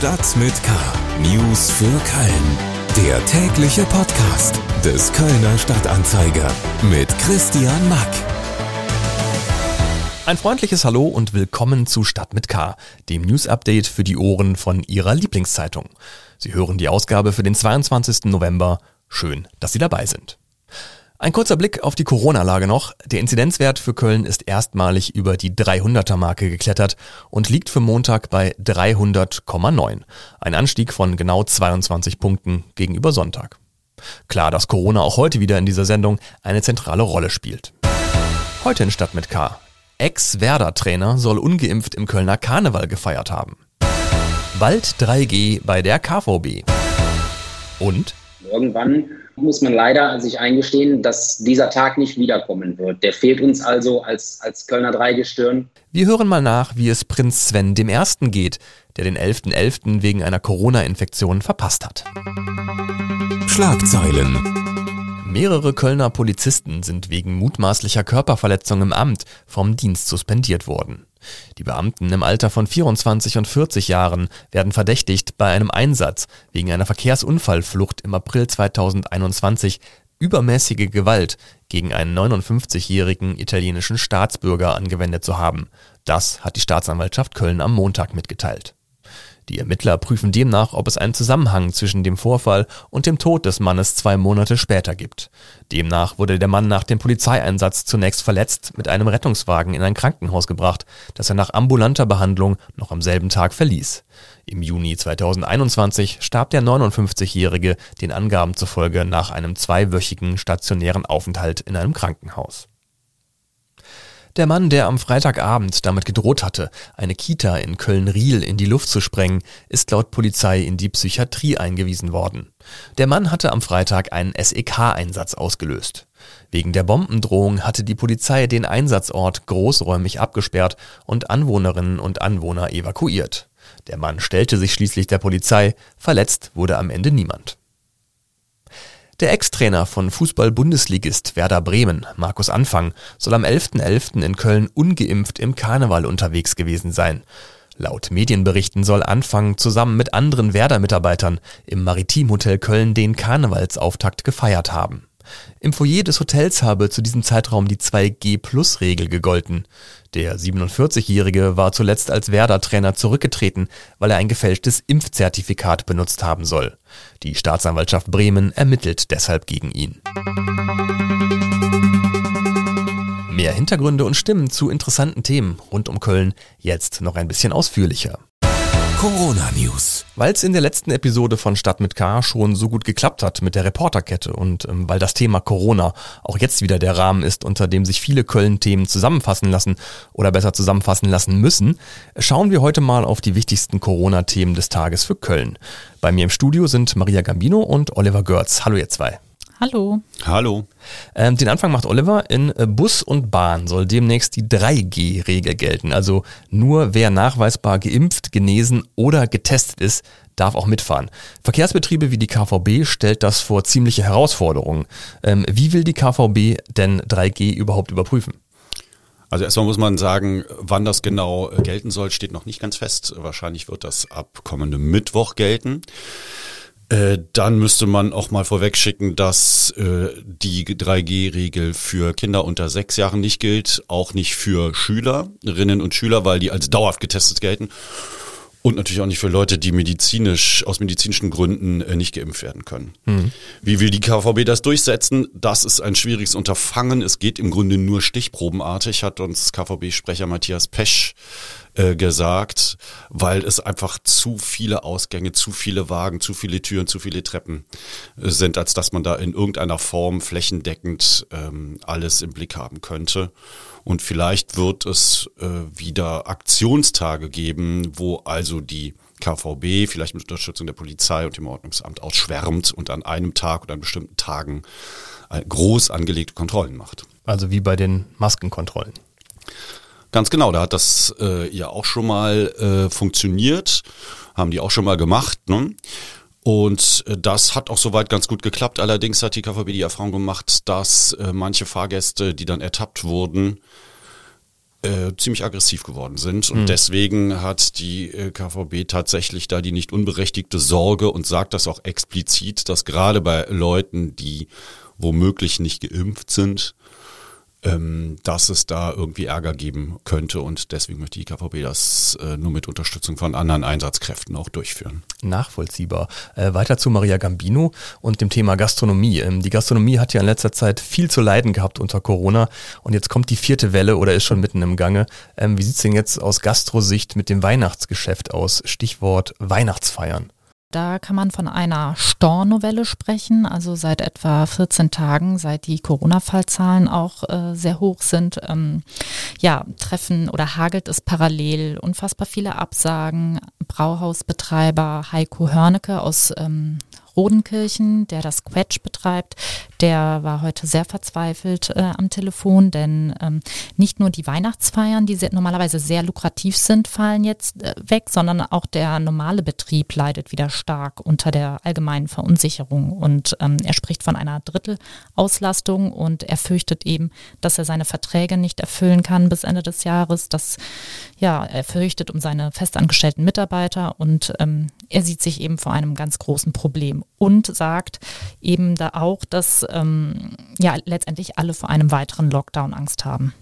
Stadt mit K. News für Köln. Der tägliche Podcast des Kölner Stadtanzeiger mit Christian Mack. Ein freundliches Hallo und willkommen zu Stadt mit K, dem News-Update für die Ohren von Ihrer Lieblingszeitung. Sie hören die Ausgabe für den 22. November. Schön, dass Sie dabei sind. Ein kurzer Blick auf die Corona-Lage noch. Der Inzidenzwert für Köln ist erstmalig über die 300er-Marke geklettert und liegt für Montag bei 300,9. Ein Anstieg von genau 22 Punkten gegenüber Sonntag. Klar, dass Corona auch heute wieder in dieser Sendung eine zentrale Rolle spielt. Heute in Stadt mit K. Ex-Werder-Trainer soll ungeimpft im Kölner Karneval gefeiert haben. Bald 3G bei der KVB. Und Irgendwann muss man leider sich eingestehen, dass dieser Tag nicht wiederkommen wird. Der fehlt uns also als, als Kölner Dreigestirn. Wir hören mal nach, wie es Prinz Sven dem Ersten geht, der den 11.11. .11. wegen einer Corona-Infektion verpasst hat. Schlagzeilen. Mehrere Kölner Polizisten sind wegen mutmaßlicher Körperverletzung im Amt vom Dienst suspendiert worden. Die Beamten im Alter von 24 und 40 Jahren werden verdächtigt, bei einem Einsatz wegen einer Verkehrsunfallflucht im April 2021 übermäßige Gewalt gegen einen 59-jährigen italienischen Staatsbürger angewendet zu haben. Das hat die Staatsanwaltschaft Köln am Montag mitgeteilt. Die Ermittler prüfen demnach, ob es einen Zusammenhang zwischen dem Vorfall und dem Tod des Mannes zwei Monate später gibt. Demnach wurde der Mann nach dem Polizeieinsatz zunächst verletzt mit einem Rettungswagen in ein Krankenhaus gebracht, das er nach ambulanter Behandlung noch am selben Tag verließ. Im Juni 2021 starb der 59-Jährige den Angaben zufolge nach einem zweiwöchigen stationären Aufenthalt in einem Krankenhaus. Der Mann, der am Freitagabend damit gedroht hatte, eine Kita in Köln-Riel in die Luft zu sprengen, ist laut Polizei in die Psychiatrie eingewiesen worden. Der Mann hatte am Freitag einen SEK-Einsatz ausgelöst. Wegen der Bombendrohung hatte die Polizei den Einsatzort großräumig abgesperrt und Anwohnerinnen und Anwohner evakuiert. Der Mann stellte sich schließlich der Polizei, verletzt wurde am Ende niemand. Der Ex-Trainer von Fußball-Bundesligist Werder Bremen, Markus Anfang, soll am 11.11. .11. in Köln ungeimpft im Karneval unterwegs gewesen sein. Laut Medienberichten soll Anfang zusammen mit anderen Werder-Mitarbeitern im Maritimhotel Köln den Karnevalsauftakt gefeiert haben. Im Foyer des Hotels habe zu diesem Zeitraum die 2G-Plus-Regel gegolten. Der 47-Jährige war zuletzt als Werder-Trainer zurückgetreten, weil er ein gefälschtes Impfzertifikat benutzt haben soll. Die Staatsanwaltschaft Bremen ermittelt deshalb gegen ihn. Mehr Hintergründe und Stimmen zu interessanten Themen rund um Köln jetzt noch ein bisschen ausführlicher. Corona News. Weil es in der letzten Episode von Stadt mit K schon so gut geklappt hat mit der Reporterkette und ähm, weil das Thema Corona auch jetzt wieder der Rahmen ist, unter dem sich viele Köln-Themen zusammenfassen lassen oder besser zusammenfassen lassen müssen, schauen wir heute mal auf die wichtigsten Corona-Themen des Tages für Köln. Bei mir im Studio sind Maria Gambino und Oliver Görz. Hallo ihr zwei. Hallo. Hallo. Ähm, den Anfang macht Oliver. In äh, Bus und Bahn soll demnächst die 3G-Regel gelten. Also nur wer nachweisbar geimpft, genesen oder getestet ist, darf auch mitfahren. Verkehrsbetriebe wie die KVB stellt das vor ziemliche Herausforderungen. Ähm, wie will die KVB denn 3G überhaupt überprüfen? Also erstmal muss man sagen, wann das genau äh, gelten soll, steht noch nicht ganz fest. Wahrscheinlich wird das ab kommendem Mittwoch gelten. Äh, dann müsste man auch mal vorwegschicken, dass äh, die 3G-Regel für Kinder unter sechs Jahren nicht gilt, auch nicht für Schülerinnen und Schüler, weil die als dauerhaft getestet gelten. Und natürlich auch nicht für Leute, die medizinisch, aus medizinischen Gründen äh, nicht geimpft werden können. Mhm. Wie will die KVB das durchsetzen? Das ist ein schwieriges Unterfangen. Es geht im Grunde nur stichprobenartig, hat uns KVB-Sprecher Matthias Pesch äh, gesagt, weil es einfach zu viele Ausgänge, zu viele Wagen, zu viele Türen, zu viele Treppen äh, sind, als dass man da in irgendeiner Form flächendeckend ähm, alles im Blick haben könnte. Und vielleicht wird es äh, wieder Aktionstage geben, wo also die KVB, vielleicht mit Unterstützung der Polizei und dem Ordnungsamt ausschwärmt und an einem Tag oder an bestimmten Tagen äh, groß angelegte Kontrollen macht. Also wie bei den Maskenkontrollen. Ganz genau, da hat das äh, ja auch schon mal äh, funktioniert, haben die auch schon mal gemacht. Ne? Und äh, das hat auch soweit ganz gut geklappt. Allerdings hat die KVB die Erfahrung gemacht, dass äh, manche Fahrgäste, die dann ertappt wurden, äh, ziemlich aggressiv geworden sind. Und mhm. deswegen hat die äh, KVB tatsächlich da die nicht unberechtigte Sorge und sagt das auch explizit, dass gerade bei Leuten, die womöglich nicht geimpft sind, ähm, dass es da irgendwie Ärger geben könnte und deswegen möchte die KVB das äh, nur mit Unterstützung von anderen Einsatzkräften auch durchführen. Nachvollziehbar. Äh, weiter zu Maria Gambino und dem Thema Gastronomie. Ähm, die Gastronomie hat ja in letzter Zeit viel zu leiden gehabt unter Corona und jetzt kommt die vierte Welle oder ist schon mitten im Gange. Ähm, wie sieht's denn jetzt aus Gastrosicht mit dem Weihnachtsgeschäft aus? Stichwort Weihnachtsfeiern. Da kann man von einer Stornovelle sprechen, also seit etwa 14 Tagen, seit die Corona-Fallzahlen auch äh, sehr hoch sind. Ähm, ja, treffen oder hagelt es parallel unfassbar viele Absagen. Brauhausbetreiber Heiko Hörnecke aus ähm, Rodenkirchen, der das Quetsch betreibt, der war heute sehr verzweifelt äh, am Telefon, denn ähm, nicht nur die Weihnachtsfeiern, die sehr, normalerweise sehr lukrativ sind, fallen jetzt äh, weg, sondern auch der normale Betrieb leidet wieder stark unter der allgemeinen Verunsicherung. Und ähm, er spricht von einer Drittelauslastung und er fürchtet eben, dass er seine Verträge nicht erfüllen kann bis Ende des Jahres. Dass, ja, er fürchtet um seine festangestellten Mitarbeiter und ähm, er sieht sich eben vor einem ganz großen Problem und sagt eben da auch, dass ähm, ja letztendlich alle vor einem weiteren Lockdown Angst haben.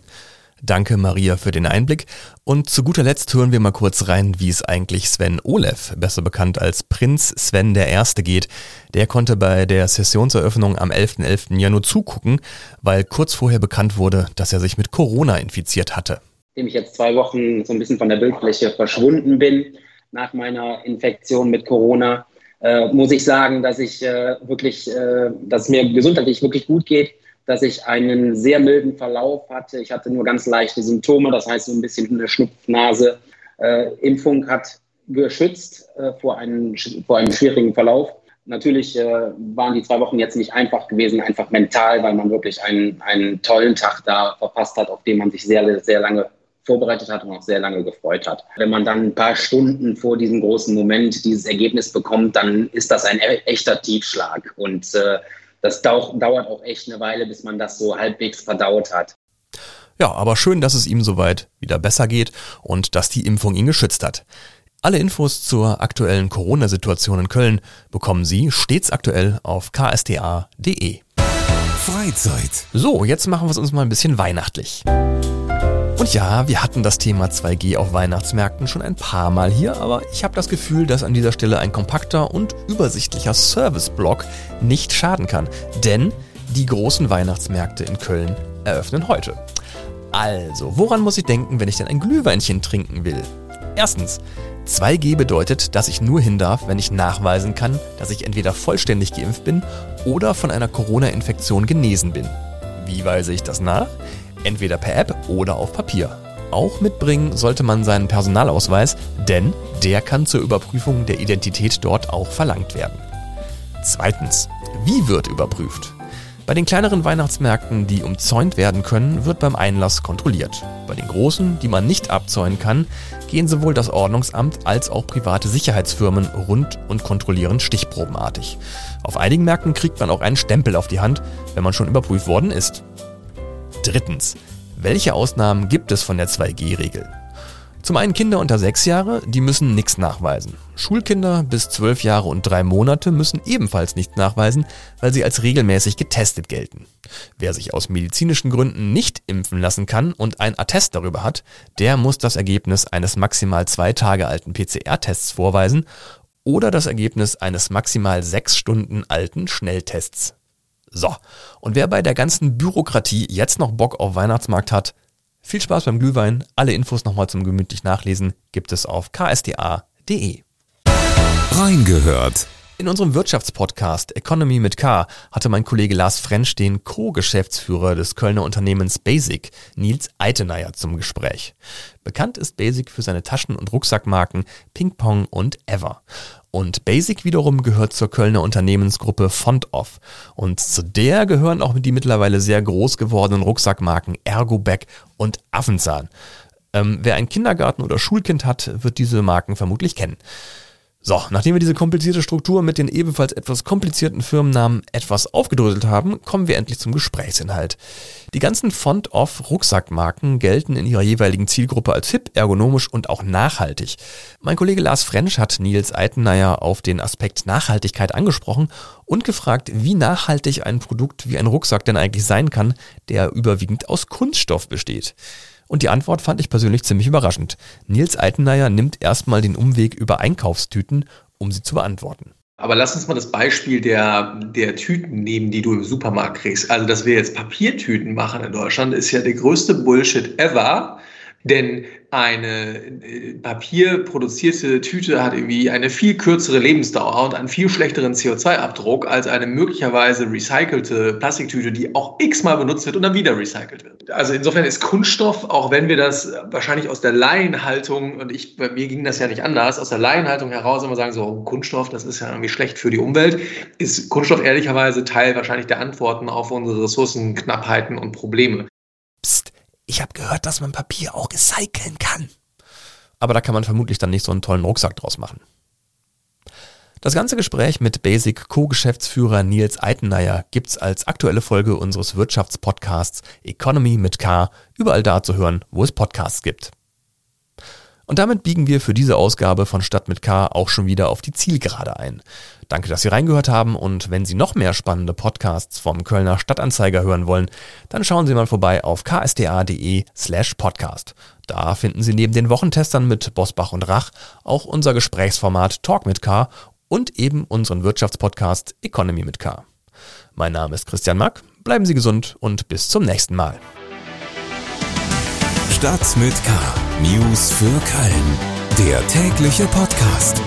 Danke Maria für den Einblick. Und zu guter Letzt hören wir mal kurz rein, wie es eigentlich Sven Olev, besser bekannt als Prinz Sven der Erste geht. Der konnte bei der Sessionseröffnung am 11.11. .11. ja nur zugucken, weil kurz vorher bekannt wurde, dass er sich mit Corona infiziert hatte. Nachdem ich jetzt zwei Wochen so ein bisschen von der Bildfläche verschwunden bin nach meiner Infektion mit Corona, äh, muss ich sagen, dass ich äh, wirklich, äh, dass es mir gesundheitlich wirklich gut geht, dass ich einen sehr milden Verlauf hatte. Ich hatte nur ganz leichte Symptome, das heißt so ein bisschen eine Schnupfnase. Äh, Impfung hat geschützt äh, vor, einem, vor einem schwierigen Verlauf. Natürlich äh, waren die zwei Wochen jetzt nicht einfach gewesen, einfach mental, weil man wirklich einen, einen tollen Tag da verpasst hat, auf den man sich sehr, sehr lange vorbereitet hat und auch sehr lange gefreut hat. Wenn man dann ein paar Stunden vor diesem großen Moment dieses Ergebnis bekommt, dann ist das ein e-, echter Tiefschlag. Und äh, das dauert auch echt eine Weile, bis man das so halbwegs verdaut hat. Ja, aber schön, dass es ihm soweit wieder besser geht und dass die Impfung ihn geschützt hat. Alle Infos zur aktuellen Corona-Situation in Köln bekommen Sie stets aktuell auf ksta.de. Freizeit. So, jetzt machen wir es uns mal ein bisschen weihnachtlich. Und ja, wir hatten das Thema 2G auf Weihnachtsmärkten schon ein paar Mal hier, aber ich habe das Gefühl, dass an dieser Stelle ein kompakter und übersichtlicher Service-Block nicht schaden kann. Denn die großen Weihnachtsmärkte in Köln eröffnen heute. Also, woran muss ich denken, wenn ich denn ein Glühweinchen trinken will? Erstens, 2G bedeutet, dass ich nur hin darf, wenn ich nachweisen kann, dass ich entweder vollständig geimpft bin oder von einer Corona-Infektion genesen bin. Wie weise ich das nach? Entweder per App oder auf Papier. Auch mitbringen sollte man seinen Personalausweis, denn der kann zur Überprüfung der Identität dort auch verlangt werden. Zweitens, wie wird überprüft? Bei den kleineren Weihnachtsmärkten, die umzäunt werden können, wird beim Einlass kontrolliert. Bei den großen, die man nicht abzäunen kann, gehen sowohl das Ordnungsamt als auch private Sicherheitsfirmen rund und kontrollieren stichprobenartig. Auf einigen Märkten kriegt man auch einen Stempel auf die Hand, wenn man schon überprüft worden ist. Drittens. Welche Ausnahmen gibt es von der 2G-Regel? Zum einen Kinder unter 6 Jahre, die müssen nichts nachweisen. Schulkinder bis 12 Jahre und 3 Monate müssen ebenfalls nichts nachweisen, weil sie als regelmäßig getestet gelten. Wer sich aus medizinischen Gründen nicht impfen lassen kann und ein Attest darüber hat, der muss das Ergebnis eines maximal zwei Tage alten PCR-Tests vorweisen oder das Ergebnis eines maximal sechs Stunden alten Schnelltests. So, und wer bei der ganzen Bürokratie jetzt noch Bock auf Weihnachtsmarkt hat, viel Spaß beim Glühwein. Alle Infos nochmal zum gemütlich nachlesen gibt es auf ksda.de. Reingehört. In unserem Wirtschaftspodcast Economy mit K hatte mein Kollege Lars Frensch den Co-Geschäftsführer des Kölner Unternehmens Basic, Nils Eitenayer, zum Gespräch. Bekannt ist Basic für seine Taschen- und Rucksackmarken Ping Pong und Ever. Und Basic wiederum gehört zur Kölner Unternehmensgruppe Fontoff. Und zu der gehören auch die mittlerweile sehr groß gewordenen Rucksackmarken Ergobag und Affenzahn. Ähm, wer ein Kindergarten- oder Schulkind hat, wird diese Marken vermutlich kennen. So, nachdem wir diese komplizierte Struktur mit den ebenfalls etwas komplizierten Firmennamen etwas aufgedröselt haben, kommen wir endlich zum Gesprächsinhalt. Die ganzen Font-Off-Rucksackmarken gelten in ihrer jeweiligen Zielgruppe als hip, ergonomisch und auch nachhaltig. Mein Kollege Lars Frensch hat Nils Eitenayer auf den Aspekt Nachhaltigkeit angesprochen und gefragt, wie nachhaltig ein Produkt wie ein Rucksack denn eigentlich sein kann, der überwiegend aus Kunststoff besteht. Und die Antwort fand ich persönlich ziemlich überraschend. Nils Eitenayer nimmt erstmal den Umweg über Einkaufstüten, um sie zu beantworten. Aber lass uns mal das Beispiel der, der Tüten nehmen, die du im Supermarkt kriegst. Also, dass wir jetzt Papiertüten machen in Deutschland, ist ja der größte Bullshit ever. Denn eine äh, papierproduzierte Tüte hat irgendwie eine viel kürzere Lebensdauer und einen viel schlechteren CO2-Abdruck als eine möglicherweise recycelte Plastiktüte, die auch x-mal benutzt wird und dann wieder recycelt wird. Also insofern ist Kunststoff, auch wenn wir das wahrscheinlich aus der Laienhaltung, und ich, bei mir ging das ja nicht anders, aus der Laienhaltung heraus immer sagen, so Kunststoff, das ist ja irgendwie schlecht für die Umwelt, ist Kunststoff ehrlicherweise Teil wahrscheinlich der Antworten auf unsere Ressourcenknappheiten und Probleme. Psst. Ich habe gehört, dass man Papier auch recyceln kann. Aber da kann man vermutlich dann nicht so einen tollen Rucksack draus machen. Das ganze Gespräch mit Basic Co-Geschäftsführer Nils Eitenayer gibt's als aktuelle Folge unseres Wirtschaftspodcasts Economy mit K überall da zu hören, wo es Podcasts gibt. Und damit biegen wir für diese Ausgabe von Stadt mit K auch schon wieder auf die Zielgerade ein. Danke, dass Sie reingehört haben und wenn Sie noch mehr spannende Podcasts vom Kölner Stadtanzeiger hören wollen, dann schauen Sie mal vorbei auf ksda.de slash podcast. Da finden Sie neben den Wochentestern mit Bosbach und Rach auch unser Gesprächsformat Talk mit K und eben unseren Wirtschaftspodcast Economy mit K. Mein Name ist Christian Mack, bleiben Sie gesund und bis zum nächsten Mal. Stadt mit K. News für Köln. Der tägliche Podcast.